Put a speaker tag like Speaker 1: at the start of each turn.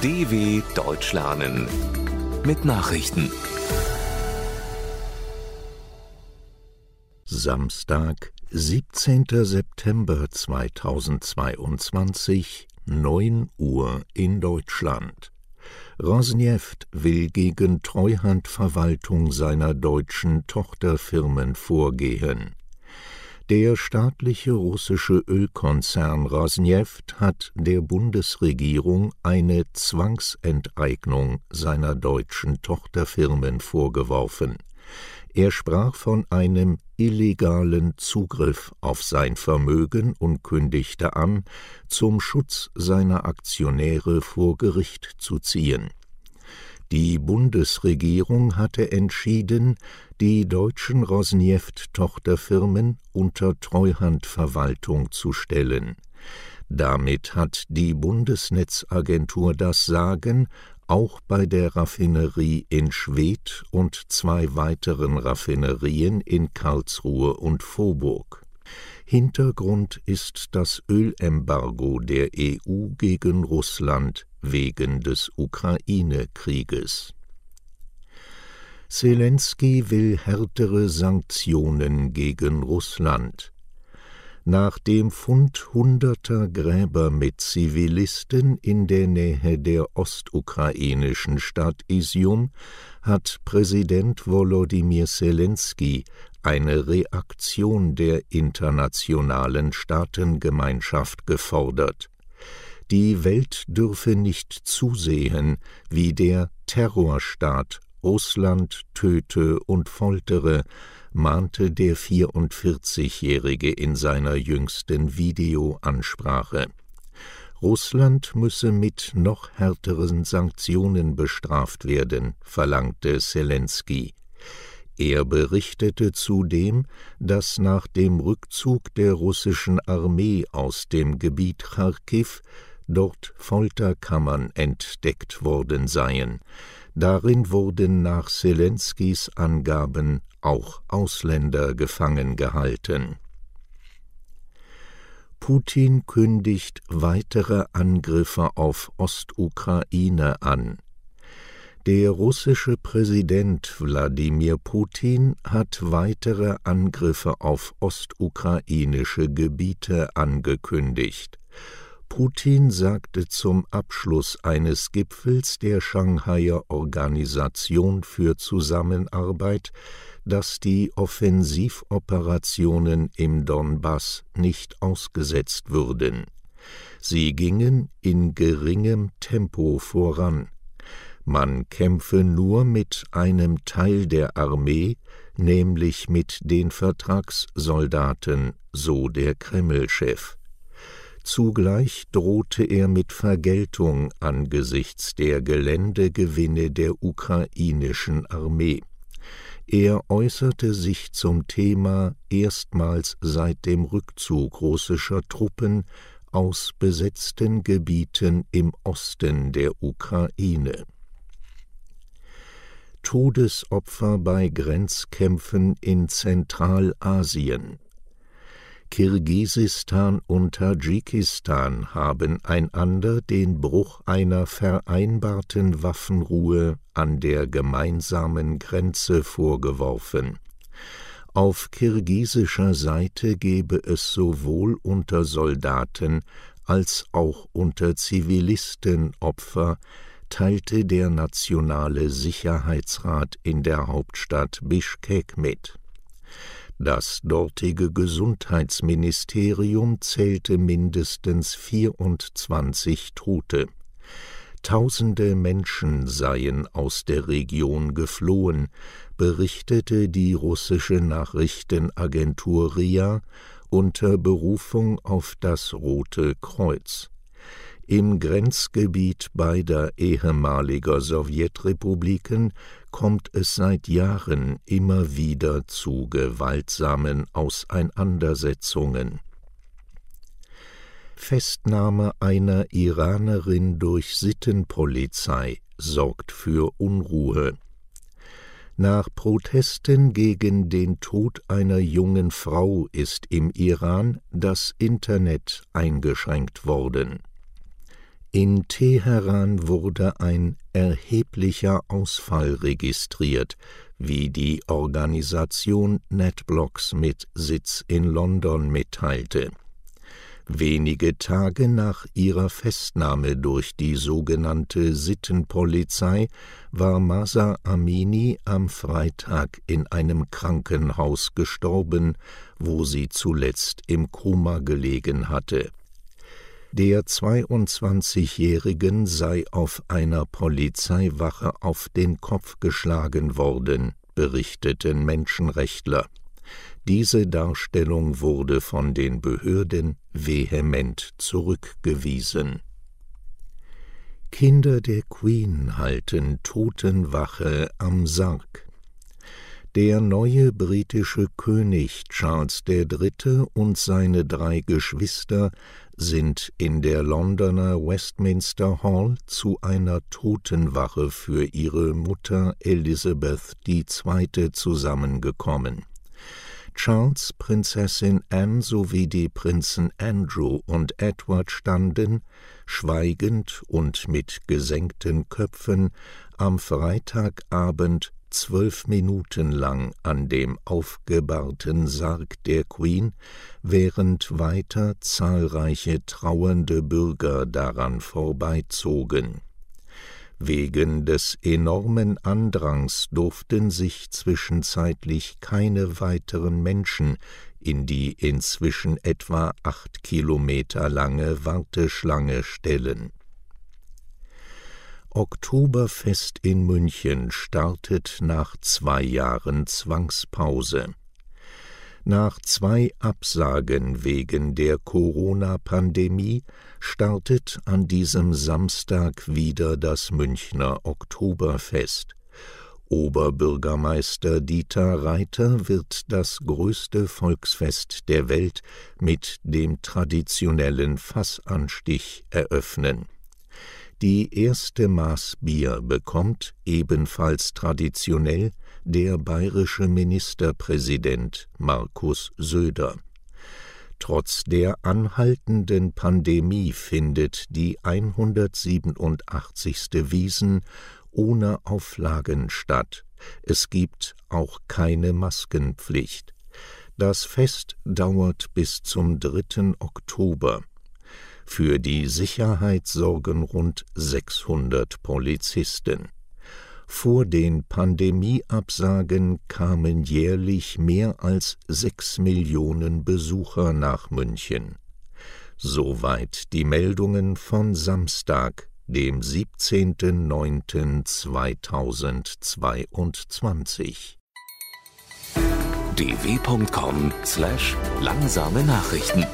Speaker 1: DW Deutsch lernen mit Nachrichten.
Speaker 2: Samstag, 17. September 2022, 9 Uhr in Deutschland. Rosneft will gegen Treuhandverwaltung seiner deutschen Tochterfirmen vorgehen. Der staatliche russische Ölkonzern Rosneft hat der Bundesregierung eine Zwangsenteignung seiner deutschen Tochterfirmen vorgeworfen. Er sprach von einem illegalen Zugriff auf sein Vermögen und kündigte an, zum Schutz seiner Aktionäre vor Gericht zu ziehen. Die Bundesregierung hatte entschieden, die deutschen Rosneft-Tochterfirmen unter Treuhandverwaltung zu stellen. Damit hat die Bundesnetzagentur das Sagen auch bei der Raffinerie in Schwedt und zwei weiteren Raffinerien in Karlsruhe und Vorburg. Hintergrund ist das Ölembargo der EU gegen Russland wegen des Ukraine-Krieges. Zelensky will härtere Sanktionen gegen Russland. Nach dem Fund hunderter Gräber mit Zivilisten in der Nähe der ostukrainischen Stadt Isium hat Präsident Volodymyr Zelensky eine Reaktion der internationalen Staatengemeinschaft gefordert. Die Welt dürfe nicht zusehen, wie der Terrorstaat Russland töte und foltere, mahnte der 44-Jährige in seiner jüngsten Videoansprache. Russland müsse mit noch härteren Sanktionen bestraft werden, verlangte Zelensky. Er berichtete zudem, dass nach dem Rückzug der russischen Armee aus dem Gebiet Charkiw dort Folterkammern entdeckt worden seien. Darin wurden nach Zelenskys Angaben auch Ausländer gefangen gehalten. Putin kündigt weitere Angriffe auf Ostukraine an. Der russische Präsident Wladimir Putin hat weitere Angriffe auf ostukrainische Gebiete angekündigt. Putin sagte zum Abschluss eines Gipfels der Shanghaier Organisation für Zusammenarbeit, dass die Offensivoperationen im Donbass nicht ausgesetzt würden. Sie gingen in geringem Tempo voran. Man kämpfe nur mit einem Teil der Armee, nämlich mit den Vertragssoldaten, so der Kremlchef. Zugleich drohte er mit Vergeltung angesichts der Geländegewinne der ukrainischen Armee. Er äußerte sich zum Thema erstmals seit dem Rückzug russischer Truppen aus besetzten Gebieten im Osten der Ukraine. Todesopfer bei Grenzkämpfen in Zentralasien Kirgisistan und Tadschikistan haben einander den Bruch einer vereinbarten Waffenruhe an der gemeinsamen Grenze vorgeworfen. Auf kirgisischer Seite gebe es sowohl unter Soldaten als auch unter Zivilisten Opfer, teilte der Nationale Sicherheitsrat in der Hauptstadt Bischkek mit. Das dortige Gesundheitsministerium zählte mindestens 24 Tote. Tausende Menschen seien aus der Region geflohen, berichtete die russische Nachrichtenagentur RIA unter Berufung auf das Rote Kreuz. Im Grenzgebiet beider ehemaliger Sowjetrepubliken kommt es seit Jahren immer wieder zu gewaltsamen Auseinandersetzungen. Festnahme einer Iranerin durch Sittenpolizei sorgt für Unruhe. Nach Protesten gegen den Tod einer jungen Frau ist im Iran das Internet eingeschränkt worden. In Teheran wurde ein erheblicher Ausfall registriert, wie die Organisation NetBlocks mit Sitz in London mitteilte. Wenige Tage nach ihrer Festnahme durch die sogenannte Sittenpolizei war Masa Amini am Freitag in einem Krankenhaus gestorben, wo sie zuletzt im Koma gelegen hatte. Der 22-Jährigen sei auf einer Polizeiwache auf den Kopf geschlagen worden, berichteten Menschenrechtler. Diese Darstellung wurde von den Behörden vehement zurückgewiesen. Kinder der Queen halten Totenwache am Sarg. Der neue britische König Charles III. und seine drei Geschwister sind in der Londoner Westminster Hall zu einer Totenwache für ihre Mutter Elizabeth II. zusammengekommen. Charles, Prinzessin Anne sowie die Prinzen Andrew und Edward standen, schweigend und mit gesenkten Köpfen, am Freitagabend zwölf Minuten lang an dem aufgebahrten Sarg der Queen, während weiter zahlreiche trauernde Bürger daran vorbeizogen. Wegen des enormen Andrangs durften sich zwischenzeitlich keine weiteren Menschen in die inzwischen etwa acht Kilometer lange Warteschlange stellen. Oktoberfest in München startet nach zwei Jahren Zwangspause. Nach zwei Absagen wegen der Corona-Pandemie startet an diesem Samstag wieder das Münchner Oktoberfest. Oberbürgermeister Dieter Reiter wird das größte Volksfest der Welt mit dem traditionellen Fassanstich eröffnen. Die erste Maß Bier bekommt, ebenfalls traditionell, der bayerische Ministerpräsident Markus Söder. Trotz der anhaltenden Pandemie findet die 187. Wiesen ohne Auflagen statt. Es gibt auch keine Maskenpflicht. Das Fest dauert bis zum 3. Oktober. Für die Sicherheit sorgen rund 600 Polizisten. Vor den Pandemieabsagen kamen jährlich mehr als sechs Millionen Besucher nach München. Soweit die Meldungen von Samstag, dem 17.09.2022.
Speaker 1: dw.com/langsame Nachrichten